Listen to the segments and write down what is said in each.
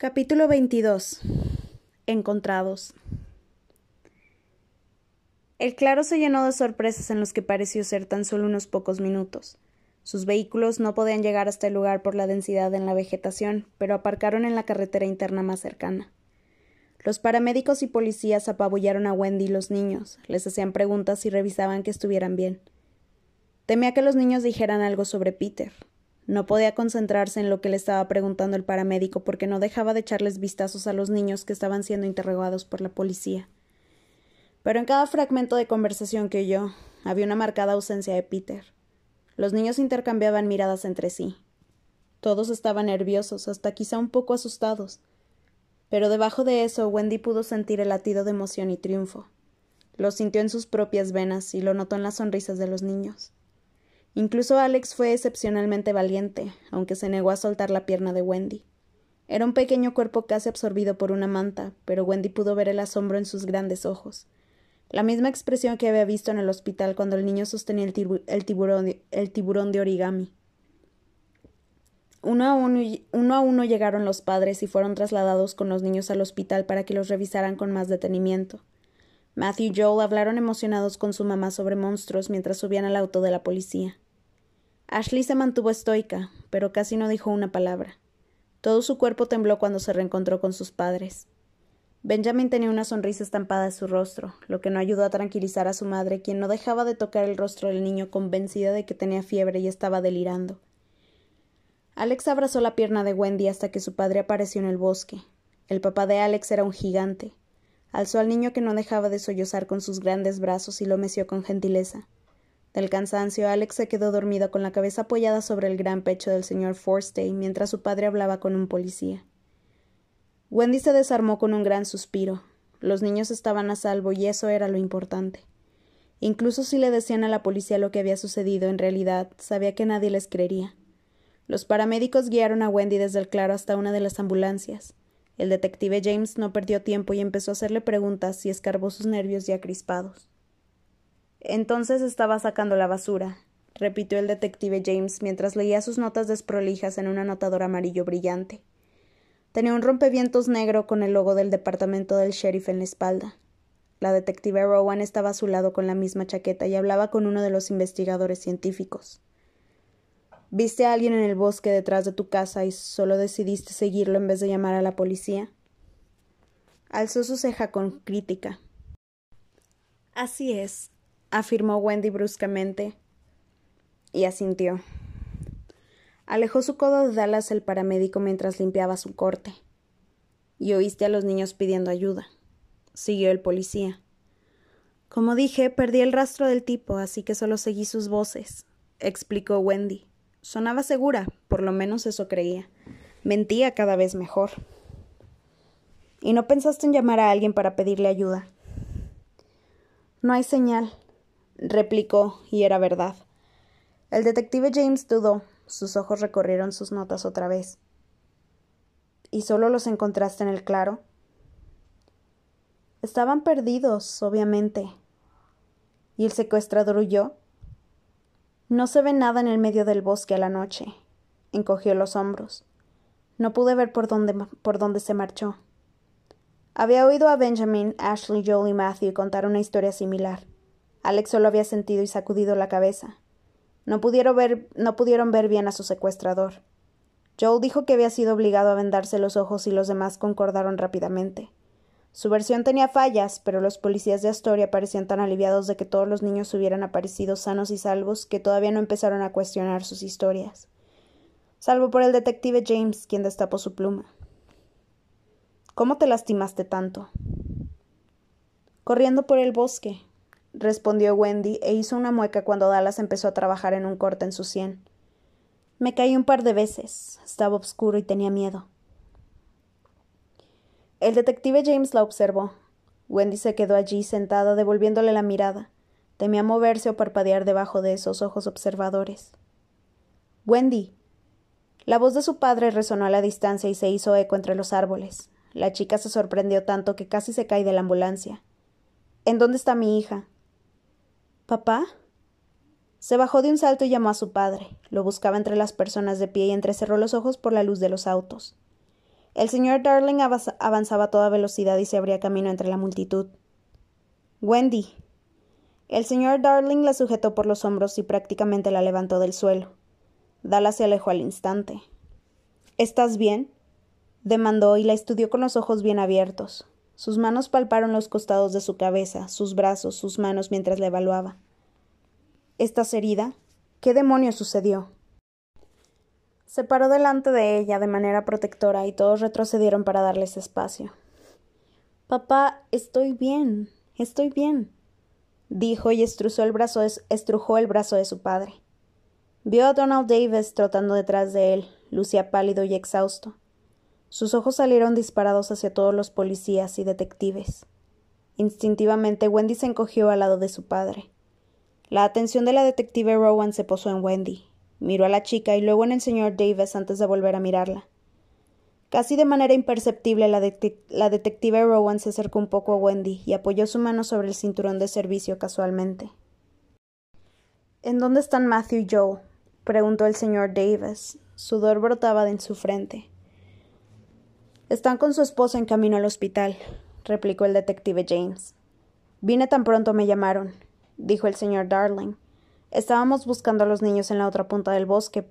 Capítulo 22. Encontrados. El claro se llenó de sorpresas en los que pareció ser tan solo unos pocos minutos. Sus vehículos no podían llegar hasta el lugar por la densidad en la vegetación, pero aparcaron en la carretera interna más cercana. Los paramédicos y policías apabullaron a Wendy y los niños, les hacían preguntas y revisaban que estuvieran bien. Temía que los niños dijeran algo sobre Peter, no podía concentrarse en lo que le estaba preguntando el paramédico porque no dejaba de echarles vistazos a los niños que estaban siendo interrogados por la policía. Pero en cada fragmento de conversación que oyó había una marcada ausencia de Peter. Los niños intercambiaban miradas entre sí. Todos estaban nerviosos, hasta quizá un poco asustados. Pero debajo de eso Wendy pudo sentir el latido de emoción y triunfo. Lo sintió en sus propias venas y lo notó en las sonrisas de los niños. Incluso Alex fue excepcionalmente valiente, aunque se negó a soltar la pierna de Wendy. Era un pequeño cuerpo casi absorbido por una manta, pero Wendy pudo ver el asombro en sus grandes ojos. La misma expresión que había visto en el hospital cuando el niño sostenía el, tiburón, tiburón, de origami. Uno a, uno, uno a uno llegaron los padres y fueron trasladados con los niños al hospital para que los revisaran con más detenimiento. Matthew y Joel hablaron emocionados con su mamá sobre monstruos mientras subían al auto de la policía. Ashley se mantuvo estoica, pero casi no dijo una palabra. Todo su cuerpo tembló cuando se reencontró con sus padres. Benjamin tenía una sonrisa estampada en su rostro, lo que no ayudó a tranquilizar a su madre, quien no dejaba de tocar el rostro del niño convencida de que tenía fiebre y estaba delirando. Alex abrazó la pierna de Wendy hasta que su padre apareció en el bosque. El papá de Alex era un gigante. Alzó al niño que no dejaba de sollozar con sus grandes brazos y lo meció con gentileza. Del cansancio, Alex se quedó dormido con la cabeza apoyada sobre el gran pecho del señor Forstay mientras su padre hablaba con un policía. Wendy se desarmó con un gran suspiro. Los niños estaban a salvo y eso era lo importante. Incluso si le decían a la policía lo que había sucedido, en realidad sabía que nadie les creería. Los paramédicos guiaron a Wendy desde el claro hasta una de las ambulancias. El detective James no perdió tiempo y empezó a hacerle preguntas y escarbó sus nervios ya crispados. Entonces estaba sacando la basura, repitió el detective James mientras leía sus notas desprolijas en un anotador amarillo brillante. Tenía un rompevientos negro con el logo del departamento del sheriff en la espalda. La detective Rowan estaba a su lado con la misma chaqueta y hablaba con uno de los investigadores científicos. ¿Viste a alguien en el bosque detrás de tu casa y solo decidiste seguirlo en vez de llamar a la policía? Alzó su ceja con crítica. Así es, afirmó Wendy bruscamente, y asintió. Alejó su codo de Dallas el paramédico mientras limpiaba su corte. Y oíste a los niños pidiendo ayuda. Siguió el policía. Como dije, perdí el rastro del tipo, así que solo seguí sus voces, explicó Wendy. Sonaba segura, por lo menos eso creía. Mentía cada vez mejor. ¿Y no pensaste en llamar a alguien para pedirle ayuda? No hay señal, replicó, y era verdad. El detective James dudó. Sus ojos recorrieron sus notas otra vez. ¿Y solo los encontraste en el claro? Estaban perdidos, obviamente. ¿Y el secuestrador huyó? No se ve nada en el medio del bosque a la noche. Encogió los hombros. No pude ver por dónde, por dónde se marchó. Había oído a Benjamin, Ashley, Joel y Matthew contar una historia similar. Alex solo había sentido y sacudido la cabeza. No pudieron ver, bien a su secuestrador. Joel dijo que había sido obligado a vendarse los ojos y los demás concordaron rápidamente. Su versión tenía fallas, pero los policías de Astoria parecían tan aliviados de que todos los niños hubieran aparecido sanos y salvos que todavía no empezaron a cuestionar sus historias. Salvo por el detective James, quien destapó su pluma. ¿Cómo te lastimaste tanto? Corriendo por el bosque, respondió Wendy e hizo una mueca cuando Dallas empezó a trabajar en un corte en su sien. Me caí un par de veces. Estaba oscuro y tenía miedo. El detective James la observó. Wendy se quedó allí sentada devolviéndole la mirada. Temía moverse o parpadear debajo de esos ojos observadores. Wendy. La voz de su padre resonó a la distancia y se hizo eco entre los árboles. La chica se sorprendió tanto que casi se cae de la ambulancia. ¿En dónde está mi hija? ¿Papá? Se bajó de un salto y llamó a su padre. Lo buscaba entre las personas de pie y entrecerró los ojos por la luz de los autos. El señor Darling avanzaba a toda velocidad y se abría camino entre la multitud. Wendy. El señor Darling la sujetó por los hombros y prácticamente la levantó del suelo. Dallas se alejó al instante. ¿Estás bien? demandó y la estudió con los ojos bien abiertos. Sus manos palparon los costados de su cabeza, sus brazos, sus manos mientras la evaluaba. ¿Estás herida? ¿Qué demonios sucedió? Se paró delante de ella de manera protectora y todos retrocedieron para darles espacio. Papá, estoy bien, estoy bien, dijo y estrujó el brazo de, estrujó el brazo de su padre. Vio a Donald Davis trotando detrás de él, lucía pálido y exhausto. Sus ojos salieron disparados hacia todos los policías y detectives. Instintivamente Wendy se encogió al lado de su padre. La atención de la detective Rowan se posó en Wendy. Miró a la chica y luego en el señor Davis antes de volver a mirarla. Casi de manera imperceptible la, detective Rowan se acercó un poco a Wendy y apoyó su mano sobre el cinturón de servicio casualmente. ¿En dónde están Matthew y Joe? preguntó el señor Davis. Sudor brotaba de en su frente. Están con su esposa en camino al hospital, replicó el detective James. Vine tan pronto me llamaron, dijo el señor Darling. Estábamos buscando a los niños en la otra punta del bosque,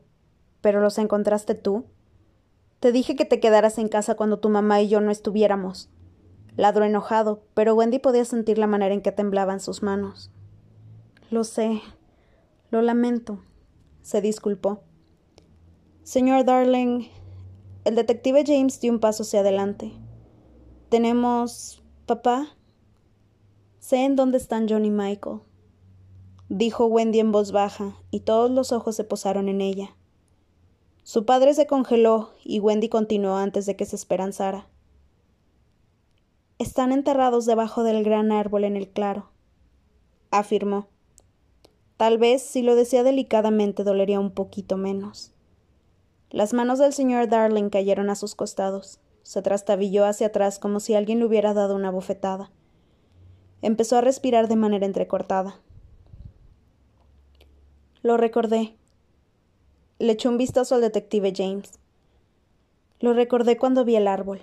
pero los encontraste tú. Te dije que te quedaras en casa cuando tu mamá y yo no estuviéramos. Ladró enojado, pero Wendy podía sentir la manera en que temblaban sus manos. Lo sé. Lo lamento. se disculpó. Señor Darling, el detective James dio un paso hacia adelante. Tenemos. papá. Sé en dónde están John y Michael, dijo Wendy en voz baja, y todos los ojos se posaron en ella. Su padre se congeló y Wendy continuó antes de que se esperanzara. Están enterrados debajo del gran árbol en el claro, afirmó. Tal vez, si lo decía delicadamente, dolería un poquito menos. Las manos del señor Darling cayeron a sus costados. Se trastabilló hacia atrás como si alguien le hubiera dado una bofetada. Empezó a respirar de manera entrecortada. Lo recordé. Le echó un vistazo al detective James. Lo recordé cuando vi el árbol.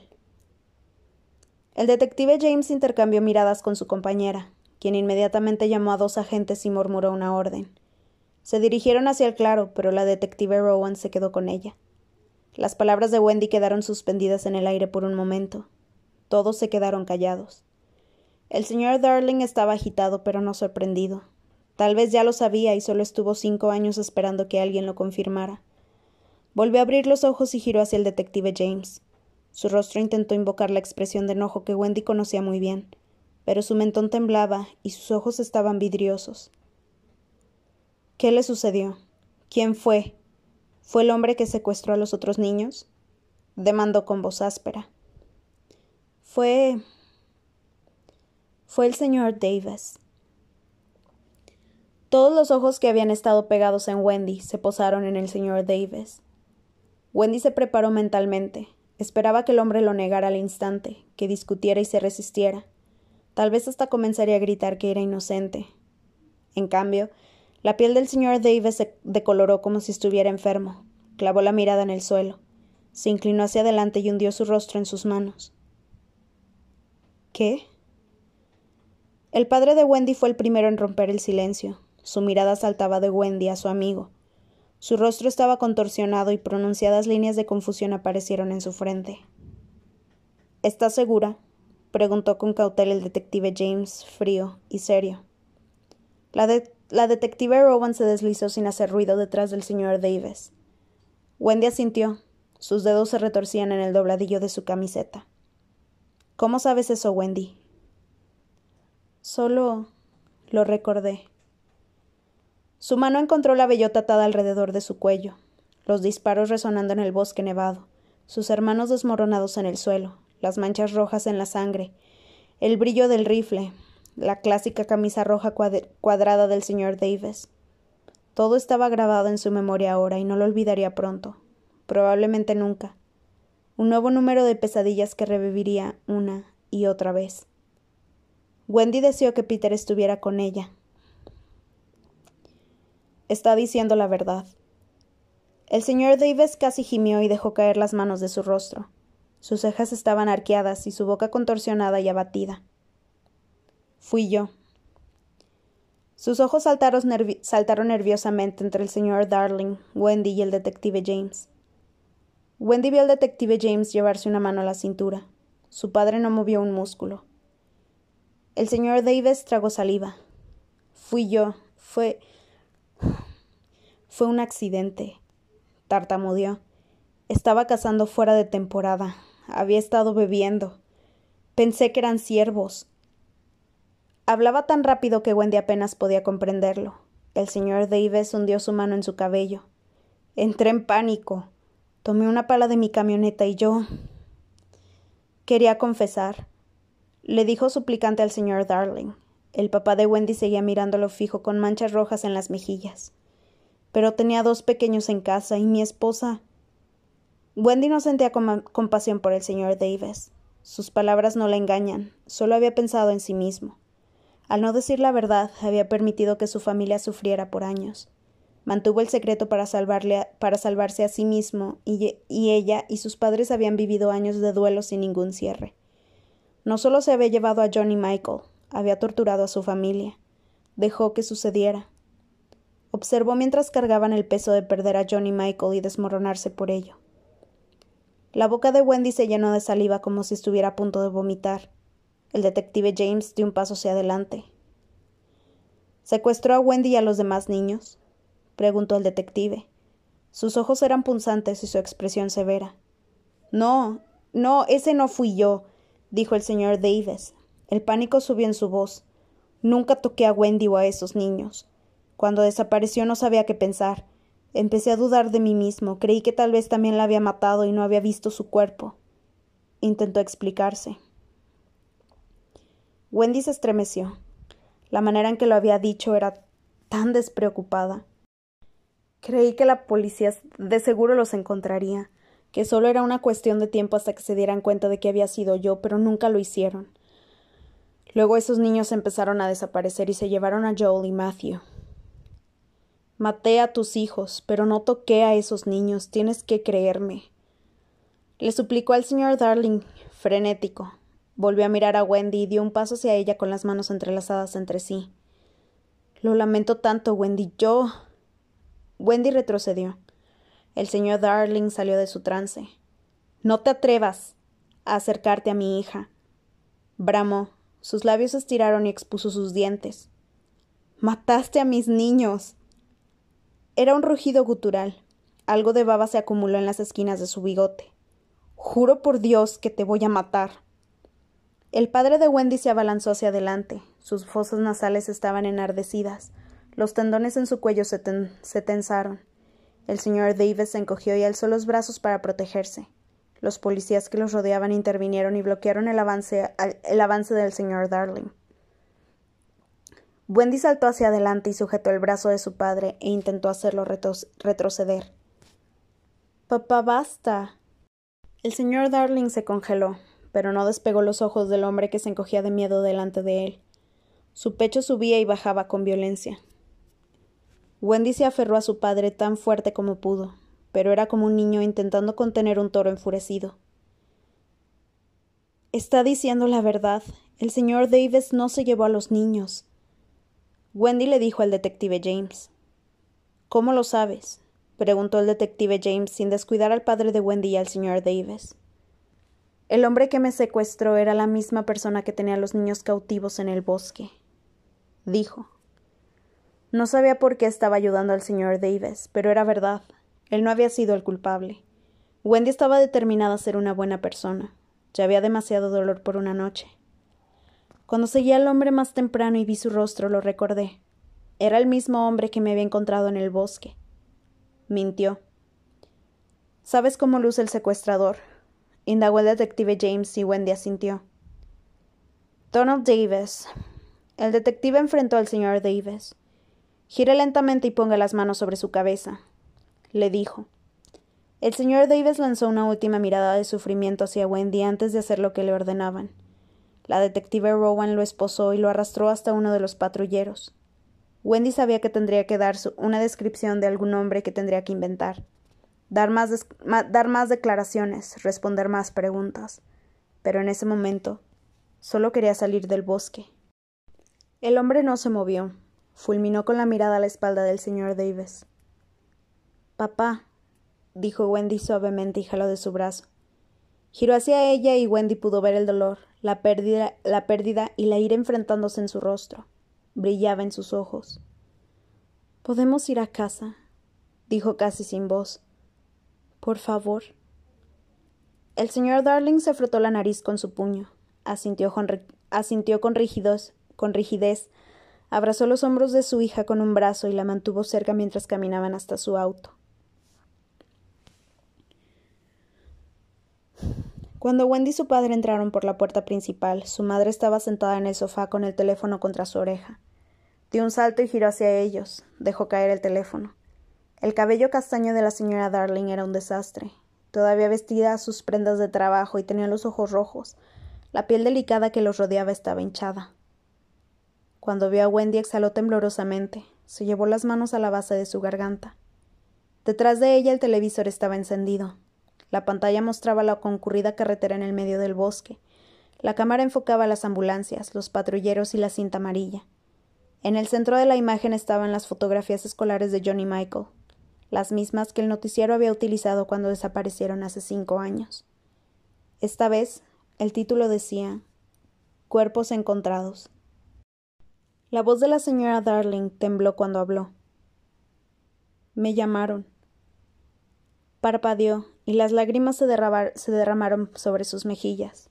El detective James intercambió miradas con su compañera, quien inmediatamente llamó a dos agentes y murmuró una orden. Se dirigieron hacia el claro, pero la detective Rowan se quedó con ella. Las palabras de Wendy quedaron suspendidas en el aire por un momento. Todos se quedaron callados. El señor Darling estaba agitado, pero no sorprendido. Tal vez ya lo sabía y solo estuvo cinco años esperando que alguien lo confirmara. Volvió a abrir los ojos y giró hacia el detective James. Su rostro intentó invocar la expresión de enojo que Wendy conocía muy bien, pero su mentón temblaba y sus ojos estaban vidriosos. ¿Qué le sucedió? ¿Quién fue? ¿Fue el hombre que secuestró a los otros niños? demandó con voz áspera. Fue. fue el señor Davis. Todos los ojos que habían estado pegados en Wendy se posaron en el señor Davis. Wendy se preparó mentalmente. Esperaba que el hombre lo negara al instante, que discutiera y se resistiera. Tal vez hasta comenzaría a gritar que era inocente. En cambio, la piel del señor Davis se decoloró como si estuviera enfermo. Clavó la mirada en el suelo. Se inclinó hacia adelante y hundió su rostro en sus manos. ¿Qué? El padre de Wendy fue el primero en romper el silencio. Su mirada saltaba de Wendy a su amigo. Su rostro estaba contorsionado y pronunciadas líneas de confusión aparecieron en su frente. ¿Estás segura? preguntó con cautela el detective James, frío y serio. La, de la detective Rowan se deslizó sin hacer ruido detrás del señor Davis. Wendy asintió. Sus dedos se retorcían en el dobladillo de su camiseta. ¿Cómo sabes eso, Wendy? Solo lo recordé. Su mano encontró la bellota atada alrededor de su cuello, los disparos resonando en el bosque nevado, sus hermanos desmoronados en el suelo, las manchas rojas en la sangre, el brillo del rifle, la clásica camisa roja cuadrada del señor Davis. Todo estaba grabado en su memoria ahora y no lo olvidaría pronto, probablemente nunca. Un nuevo número de pesadillas que reviviría una y otra vez. Wendy deseó que Peter estuviera con ella. Está diciendo la verdad. El señor Davis casi gimió y dejó caer las manos de su rostro. Sus cejas estaban arqueadas y su boca contorsionada y abatida. Fui yo. Sus ojos saltaron, nerviosamente entre el señor Darling, Wendy y el detective James. Wendy vio al detective James llevarse una mano a la cintura. Su padre no movió un músculo. El señor Davis tragó saliva. Fui yo. Fue. Fue un accidente. Tartamudeó. Estaba cazando fuera de temporada. Había estado bebiendo. Pensé que eran ciervos. Hablaba tan rápido que Wendy apenas podía comprenderlo. El señor Davis hundió su mano en su cabello. Entré en pánico. Tomé una pala de mi camioneta y yo. Quería confesar. Le dijo suplicante al señor Darling. El papá de Wendy seguía mirándolo fijo con manchas rojas en las mejillas. Pero tenía dos pequeños en casa y mi esposa. Wendy no sentía compasión por el señor Davis. Sus palabras no la engañan, solo había pensado en sí mismo. Al no decir la verdad, había permitido que su familia sufriera por años. Mantuvo el secreto para, salvarle para salvarse a sí mismo, y, y ella y sus padres habían vivido años de duelo sin ningún cierre. No solo se había llevado a Johnny Michael, había torturado a su familia. Dejó que sucediera. Observó mientras cargaban el peso de perder a Johnny Michael y desmoronarse por ello. La boca de Wendy se llenó de saliva como si estuviera a punto de vomitar. El detective James dio un paso hacia adelante. ¿Secuestró a Wendy y a los demás niños? preguntó el detective. Sus ojos eran punzantes y su expresión severa. No, no, ese no fui yo, dijo el señor Davis. El pánico subió en su voz. Nunca toqué a Wendy o a esos niños. Cuando desapareció no sabía qué pensar. Empecé a dudar de mí mismo. Creí que tal vez también la había matado y no había visto su cuerpo. Intentó explicarse. Wendy se estremeció. La manera en que lo había dicho era tan despreocupada. Creí que la policía de seguro los encontraría, que solo era una cuestión de tiempo hasta que se dieran cuenta de que había sido yo, pero nunca lo hicieron. Luego esos niños empezaron a desaparecer y se llevaron a Joel y Matthew. Maté a tus hijos, pero no toqué a esos niños. Tienes que creerme. Le suplicó al señor Darling, frenético. Volvió a mirar a Wendy y dio un paso hacia ella con las manos entrelazadas entre sí. Lo lamento tanto, Wendy. Yo. Wendy retrocedió. El señor Darling salió de su trance. No te atrevas a acercarte a mi hija. Bramó. Sus labios se estiraron y expuso sus dientes. Mataste a mis niños. Era un rugido gutural. Algo de baba se acumuló en las esquinas de su bigote. Juro por Dios que te voy a matar. El padre de Wendy se abalanzó hacia adelante. Sus fosas nasales estaban enardecidas. Los tendones en su cuello se, tensaron. El señor Davis se encogió y alzó los brazos para protegerse. Los policías que los rodeaban intervinieron y bloquearon el avance, el avance del señor Darling. Wendy saltó hacia adelante y sujetó el brazo de su padre e intentó hacerlo retroceder. Papá, basta. El señor Darling se congeló, pero no despegó los ojos del hombre que se encogía de miedo delante de él. Su pecho subía y bajaba con violencia. Wendy se aferró a su padre tan fuerte como pudo, pero era como un niño intentando contener un toro enfurecido. Está diciendo la verdad. El señor Davis no se llevó a los niños. Wendy le dijo al detective James. ¿Cómo lo sabes? preguntó el detective James sin descuidar al padre de Wendy y al señor Davis. El hombre que me secuestró era la misma persona que tenía a los niños cautivos en el bosque, dijo. No sabía por qué estaba ayudando al señor Davis, pero era verdad. Él no había sido el culpable. Wendy estaba determinada a ser una buena persona. Ya había demasiado dolor por una noche. Cuando seguí al hombre más temprano y vi su rostro, lo recordé. Era el mismo hombre que me había encontrado en el bosque. Mintió. ¿Sabes cómo luce el secuestrador? Indagó el detective James y Wendy asintió. Donald Davis. El detective enfrentó al señor Davis. Gire lentamente y ponga las manos sobre su cabeza, le dijo. El señor Davis lanzó una última mirada de sufrimiento hacia Wendy antes de hacer lo que le ordenaban. La detective Rowan lo esposó y lo arrastró hasta uno de los patrulleros. Wendy sabía que tendría que dar una descripción de algún hombre que tendría que inventar. Dar más, dar más declaraciones, responder más preguntas. Pero en ese momento solo quería salir del bosque. El hombre no se movió. Fulminó con la mirada a la espalda del señor Davis. Papá, dijo Wendy suavemente y jaló de su brazo. Giró hacia ella y Wendy pudo ver el dolor, la pérdida, la pérdida y la ira enfrentándose en su rostro. Brillaba en sus ojos. Podemos ir a casa, dijo casi sin voz. Por favor. El señor Darling se frotó la nariz con su puño, asintió con, rigidez, abrazó los hombros de su hija con un brazo y la mantuvo cerca mientras caminaban hasta su auto. Cuando Wendy y su padre entraron por la puerta principal, su madre estaba sentada en el sofá con el teléfono contra su oreja. Dio un salto y giró hacia ellos. Dejó caer el teléfono. El cabello castaño de la señora Darling era un desastre. Todavía vestida sus prendas de trabajo y tenía los ojos rojos. La piel delicada que los rodeaba estaba hinchada. Cuando vio a Wendy exhaló temblorosamente. Se llevó las manos a la base de su garganta. Detrás de ella el televisor estaba encendido. La pantalla mostraba la concurrida carretera en el medio del bosque. La cámara enfocaba las ambulancias, los patrulleros y la cinta amarilla. En el centro de la imagen estaban las fotografías escolares de Johnny Michael, las mismas que el noticiero había utilizado cuando desaparecieron hace cinco años. Esta vez, el título decía Cuerpos encontrados. La voz de la señora Darling tembló cuando habló. Me llamaron. Parpadeó y las lágrimas se, derramaron sobre sus mejillas.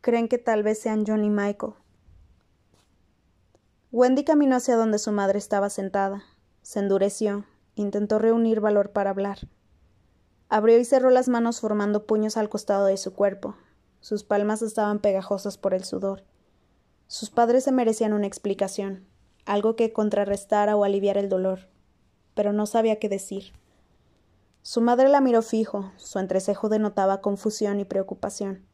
Creen que tal vez sean John y Michael. Wendy caminó hacia donde su madre estaba sentada. Se endureció. Intentó reunir valor para hablar. Abrió y cerró las manos formando puños al costado de su cuerpo. Sus palmas estaban pegajosas por el sudor. Sus padres se merecían una explicación, algo que contrarrestara o aliviara el dolor, pero no sabía qué decir. Su madre la miró fijo, su entrecejo denotaba confusión y preocupación.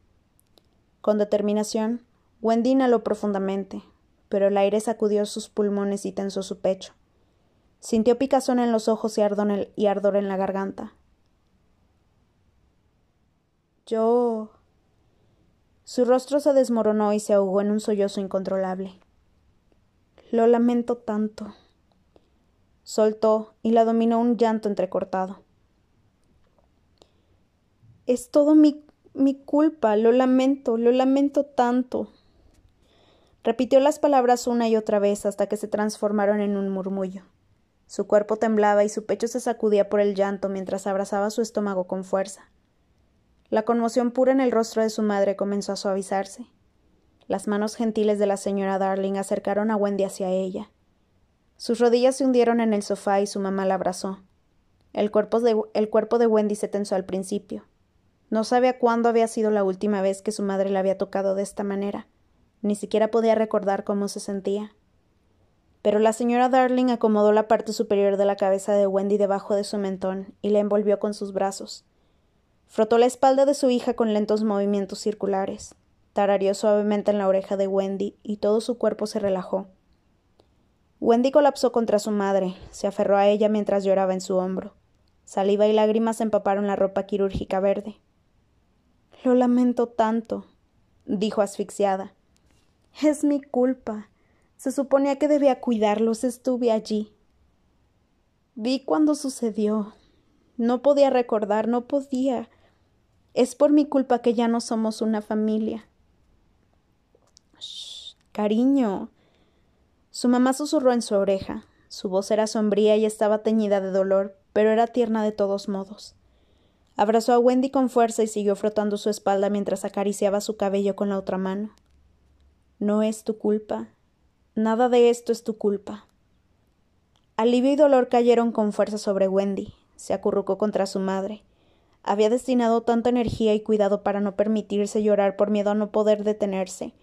Con determinación, Wendy inhaló profundamente, pero el aire sacudió sus pulmones y tensó su pecho. Sintió picazón en los ojos y ardor en, la garganta. Yo. Su rostro se desmoronó y se ahogó en un sollozo incontrolable. Lo lamento tanto. Soltó y la dominó un llanto entrecortado. Es todo mi, mi culpa, lo lamento, lo lamento tanto. Repitió las palabras una y otra vez hasta que se transformaron en un murmullo. Su cuerpo temblaba y su pecho se sacudía por el llanto mientras abrazaba su estómago con fuerza. La conmoción pura en el rostro de su madre comenzó a suavizarse. Las manos gentiles de la señora Darling acercaron a Wendy hacia ella. Sus rodillas se hundieron en el sofá y su mamá la abrazó. El cuerpo de, el cuerpo de Wendy se tensó al principio. No sabía cuándo había sido la última vez que su madre la había tocado de esta manera. Ni siquiera podía recordar cómo se sentía. Pero la señora Darling acomodó la parte superior de la cabeza de Wendy debajo de su mentón y la envolvió con sus brazos. Frotó la espalda de su hija con lentos movimientos circulares. Tarareó suavemente en la oreja de Wendy y todo su cuerpo se relajó. Wendy colapsó contra su madre, se aferró a ella mientras lloraba en su hombro. Saliva y lágrimas empaparon la ropa quirúrgica verde. Lo lamento tanto, dijo asfixiada. Es mi culpa. Se suponía que debía cuidarlos. Estuve allí. Vi cuando sucedió. No podía recordar, no podía. Es por mi culpa que ya no somos una familia. Cariño. Su mamá susurró en su oreja. Su voz era sombría y estaba teñida de dolor, pero era tierna de todos modos. Abrazó a Wendy con fuerza y siguió frotando su espalda mientras acariciaba su cabello con la otra mano. No es tu culpa. Nada de esto es tu culpa. Alivio y dolor cayeron con fuerza sobre Wendy. Se acurrucó contra su madre. Había destinado tanta energía y cuidado para no permitirse llorar por miedo a no poder detenerse,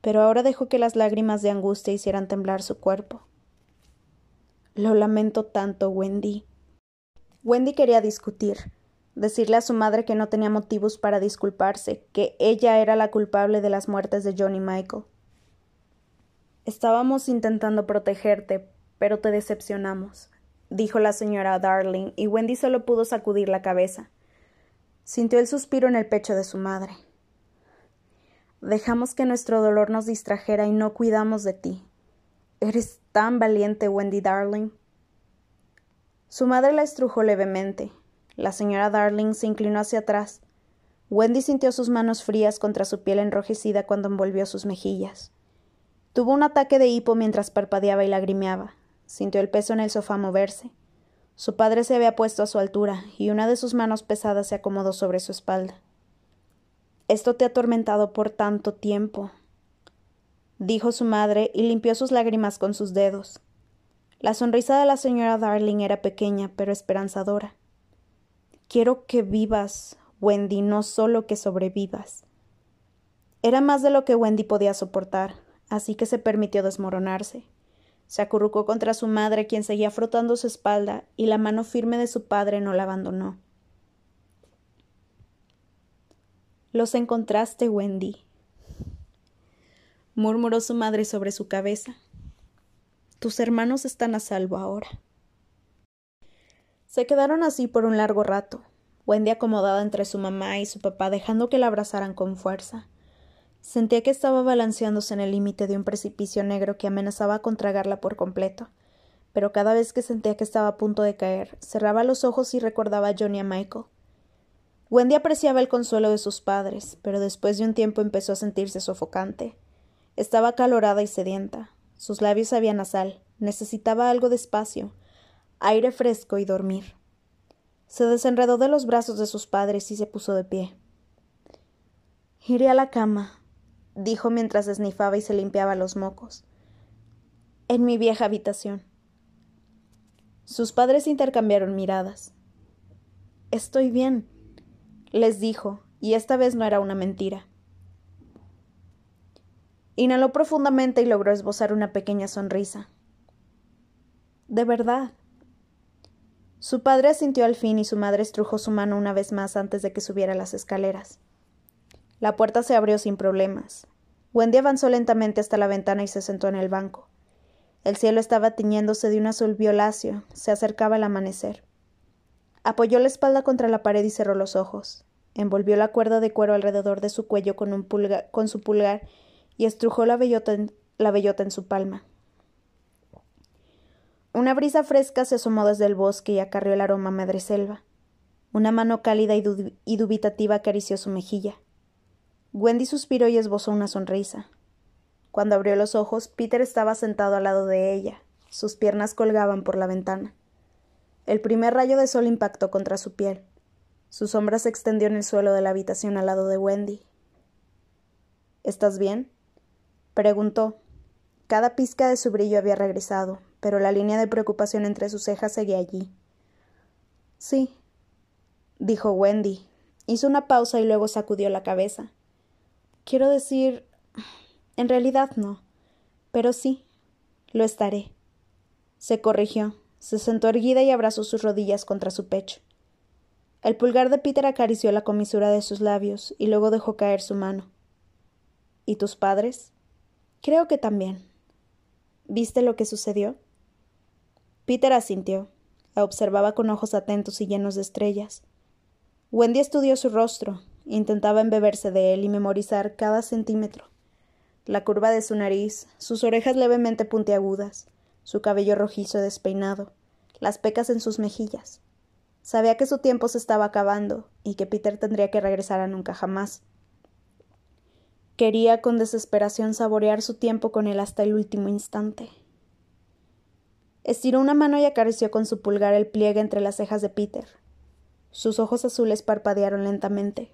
pero ahora dejó que las lágrimas de angustia hicieran temblar su cuerpo. Lo lamento tanto, Wendy. Wendy quería discutir, decirle a su madre que no tenía motivos para disculparse, que ella era la culpable de las muertes de John y Michael. Estábamos intentando protegerte, pero te decepcionamos. dijo la señora Darling, y Wendy solo pudo sacudir la cabeza. Sintió el suspiro en el pecho de su madre. Dejamos que nuestro dolor nos distrajera y no cuidamos de ti. Eres tan valiente, Wendy Darling. Su madre la estrujó levemente. La señora Darling se inclinó hacia atrás. Wendy sintió sus manos frías contra su piel enrojecida cuando envolvió sus mejillas. Tuvo un ataque de hipo mientras parpadeaba y lagrimeaba. Sintió el peso en el sofá moverse. Su padre se había puesto a su altura, y una de sus manos pesadas se acomodó sobre su espalda. Esto te ha atormentado por tanto tiempo, dijo su madre y limpió sus lágrimas con sus dedos. La sonrisa de la señora Darling era pequeña, pero esperanzadora. Quiero que vivas, Wendy, no solo que sobrevivas. Era más de lo que Wendy podía soportar, así que se permitió desmoronarse. Se acurrucó contra su madre, quien seguía frotando su espalda, y la mano firme de su padre no la abandonó. Los encontraste, Wendy, murmuró su madre sobre su cabeza. Tus hermanos están a salvo ahora. Se quedaron así por un largo rato, Wendy acomodada entre su mamá y su papá, dejando que la abrazaran con fuerza. Sentía que estaba balanceándose en el límite de un precipicio negro que amenazaba con tragarla por completo. Pero cada vez que sentía que estaba a punto de caer, cerraba los ojos y recordaba a Johnny y a Michael. Wendy apreciaba el consuelo de sus padres, pero después de un tiempo empezó a sentirse sofocante. Estaba acalorada y sedienta. Sus labios sabían a sal. Necesitaba algo de espacio, aire fresco y dormir. Se desenredó de los brazos de sus padres y se puso de pie. Iré a la cama, dijo mientras esnifaba y se limpiaba los mocos. En mi vieja habitación. Sus padres intercambiaron miradas. Estoy bien, les dijo, y esta vez no era una mentira. Inhaló profundamente y logró esbozar una pequeña sonrisa. De verdad. Su padre asintió al fin y su madre estrujó su mano una vez más antes de que subiera las escaleras. La puerta se abrió sin problemas. Wendy avanzó lentamente hasta la ventana y se sentó en el banco. El cielo estaba tiñéndose de un azul violáceo, se acercaba el amanecer. Apoyó la espalda contra la pared y cerró los ojos. Envolvió la cuerda de cuero alrededor de su cuello con, un su pulgar y estrujó la bellota, en, la bellota en su palma. Una brisa fresca se asomó desde el bosque y acarrió el aroma a madreselva. Una mano cálida y, dubitativa acarició su mejilla. Wendy suspiró y esbozó una sonrisa. Cuando abrió los ojos, Peter estaba sentado al lado de ella. Sus piernas colgaban por la ventana. El primer rayo de sol impactó contra su piel. Su sombra se extendió en el suelo de la habitación al lado de Wendy. ¿Estás bien? preguntó. Cada pizca de su brillo había regresado, pero la línea de preocupación entre sus cejas seguía allí. Sí, dijo Wendy. Hizo una pausa y luego sacudió la cabeza. Quiero decir. En realidad no. Pero sí, lo estaré. Se corrigió, se sentó erguida y abrazó sus rodillas contra su pecho. El pulgar de Peter acarició la comisura de sus labios y luego dejó caer su mano. ¿Y tus padres? Creo que también. ¿Viste lo que sucedió? Peter asintió. La observaba con ojos atentos y llenos de estrellas. Wendy estudió su rostro, intentaba embeberse de él y memorizar cada centímetro. La curva de su nariz, sus orejas levemente puntiagudas, su cabello rojizo despeinado, las pecas en sus mejillas. Sabía que su tiempo se estaba acabando y que Peter tendría que regresar a nunca jamás. Quería con desesperación saborear su tiempo con él hasta el último instante. Estiró una mano y acarició con su pulgar el pliegue entre las cejas de Peter. Sus ojos azules parpadearon lentamente.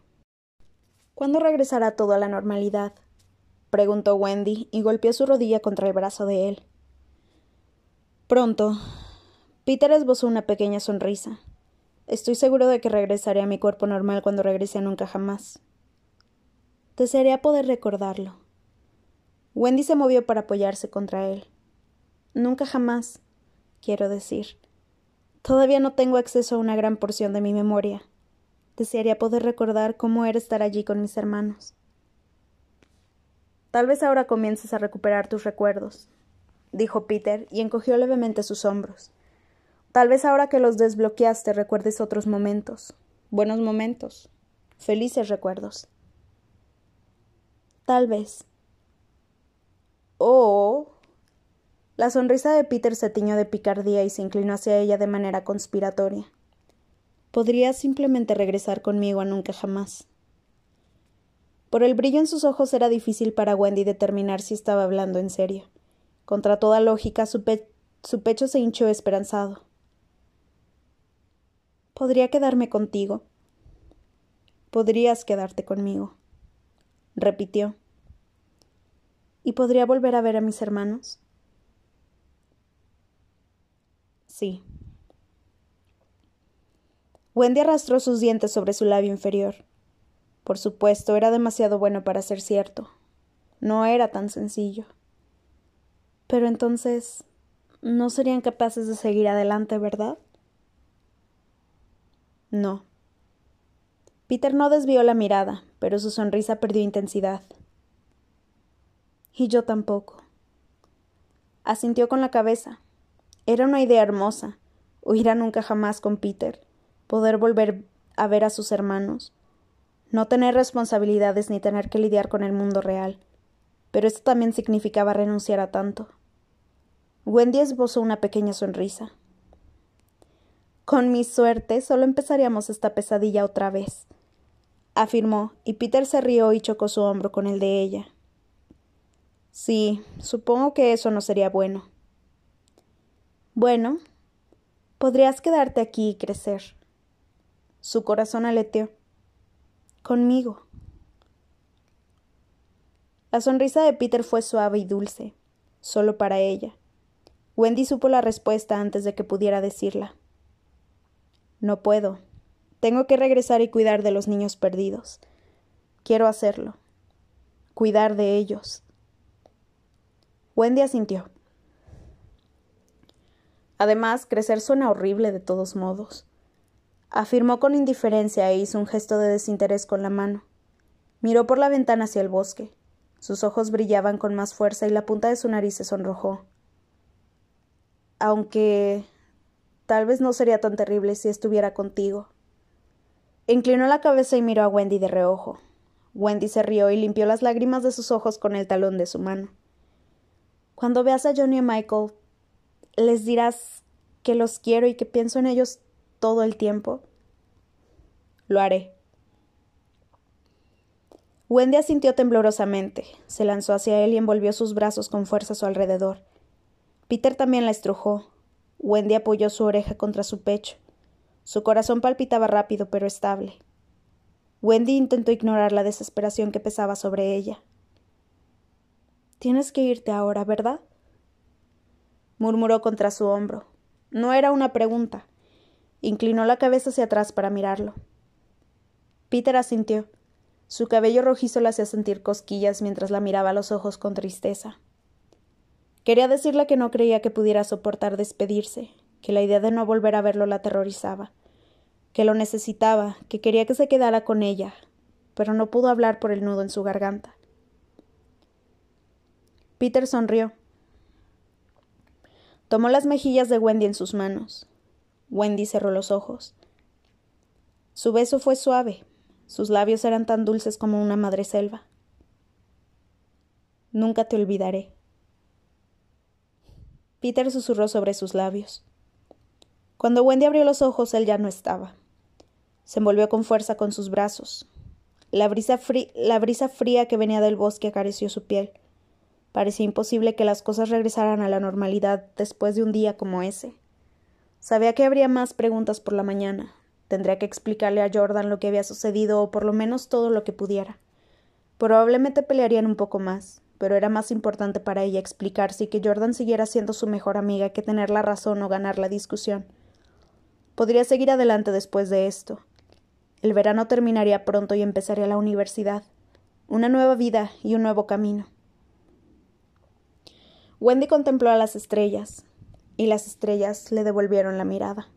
¿Cuándo regresará todo a la normalidad? preguntó Wendy y golpeó su rodilla contra el brazo de él. Pronto. Peter esbozó una pequeña sonrisa. Estoy seguro de que regresaré a mi cuerpo normal cuando regrese a nunca jamás. Desearía poder recordarlo. Wendy se movió para apoyarse contra él. Nunca jamás, quiero decir. Todavía no tengo acceso a una gran porción de mi memoria. Desearía poder recordar cómo era estar allí con mis hermanos. Tal vez ahora comiences a recuperar tus recuerdos, dijo Peter y encogió levemente sus hombros. Tal vez ahora que los desbloqueaste recuerdes otros momentos, buenos momentos, felices recuerdos. Tal vez. Oh. La sonrisa de Peter se tiñó de picardía y se inclinó hacia ella de manera conspiratoria. Podrías simplemente regresar conmigo a nunca jamás. Por el brillo en sus ojos era difícil para Wendy determinar si estaba hablando en serio. Contra toda lógica, su, su pecho se hinchó esperanzado. Podría quedarme contigo. Podrías quedarte conmigo, repitió. ¿Y podría volver a ver a mis hermanos? Sí. Wendy arrastró sus dientes sobre su labio inferior. Por supuesto, era demasiado bueno para ser cierto. No era tan sencillo. Pero entonces, ¿no serían capaces de seguir adelante, verdad? No. Peter no desvió la mirada, pero su sonrisa perdió intensidad. Y yo tampoco. Asintió con la cabeza. Era una idea hermosa, huir a nunca jamás con Peter, poder volver a ver a sus hermanos, no tener responsabilidades ni tener que lidiar con el mundo real. Pero esto también significaba renunciar a tanto. Wendy esbozó una pequeña sonrisa. Con mi suerte, solo empezaríamos esta pesadilla otra vez, afirmó, y Peter se rió y chocó su hombro con el de ella. Sí, supongo que eso no sería bueno. Bueno, podrías quedarte aquí y crecer. Su corazón aleteó. Conmigo. La sonrisa de Peter fue suave y dulce, solo para ella. Wendy supo la respuesta antes de que pudiera decirla. No puedo. Tengo que regresar y cuidar de los niños perdidos. Quiero hacerlo. Cuidar de ellos. Wendy asintió. Además, crecer suena horrible de todos modos. Afirmó con indiferencia e hizo un gesto de desinterés con la mano. Miró por la ventana hacia el bosque. Sus ojos brillaban con más fuerza y la punta de su nariz se sonrojó. Aunque Tal vez no sería tan terrible si estuviera contigo. Inclinó la cabeza y miró a Wendy de reojo. Wendy se rió y limpió las lágrimas de sus ojos con el talón de su mano. Cuando veas a Johnny y Michael, les dirás que los quiero y que pienso en ellos todo el tiempo. Lo haré. Wendy asintió temblorosamente, se lanzó hacia él y envolvió sus brazos con fuerza a su alrededor. Peter también la estrujó, Wendy apoyó su oreja contra su pecho. Su corazón palpitaba rápido pero estable. Wendy intentó ignorar la desesperación que pesaba sobre ella. Tienes que irte ahora, ¿verdad? murmuró contra su hombro. No era una pregunta. Inclinó la cabeza hacia atrás para mirarlo. Peter asintió. Su cabello rojizo le hacía sentir cosquillas mientras la miraba a los ojos con tristeza. Quería decirle que no creía que pudiera soportar despedirse, que la idea de no volver a verlo la aterrorizaba, que lo necesitaba, que quería que se quedara con ella, pero no pudo hablar por el nudo en su garganta. Peter sonrió. Tomó las mejillas de Wendy en sus manos. Wendy cerró los ojos. Su beso fue suave, sus labios eran tan dulces como una madre selva. Nunca te olvidaré. Peter susurró sobre sus labios. Cuando Wendy abrió los ojos, él ya no estaba. Se envolvió con fuerza con sus brazos. La brisa, fría que venía del bosque acarició su piel. Parecía imposible que las cosas regresaran a la normalidad después de un día como ese. Sabía que habría más preguntas por la mañana. Tendría que explicarle a Jordan lo que había sucedido o por lo menos todo lo que pudiera. Probablemente pelearían un poco más, pero era más importante para ella explicar si que Jordan siguiera siendo su mejor amiga que tener la razón o ganar la discusión. Podría seguir adelante después de esto. El verano terminaría pronto y empezaría la universidad. Una nueva vida y un nuevo camino. Wendy contempló a las estrellas, y las estrellas le devolvieron la mirada.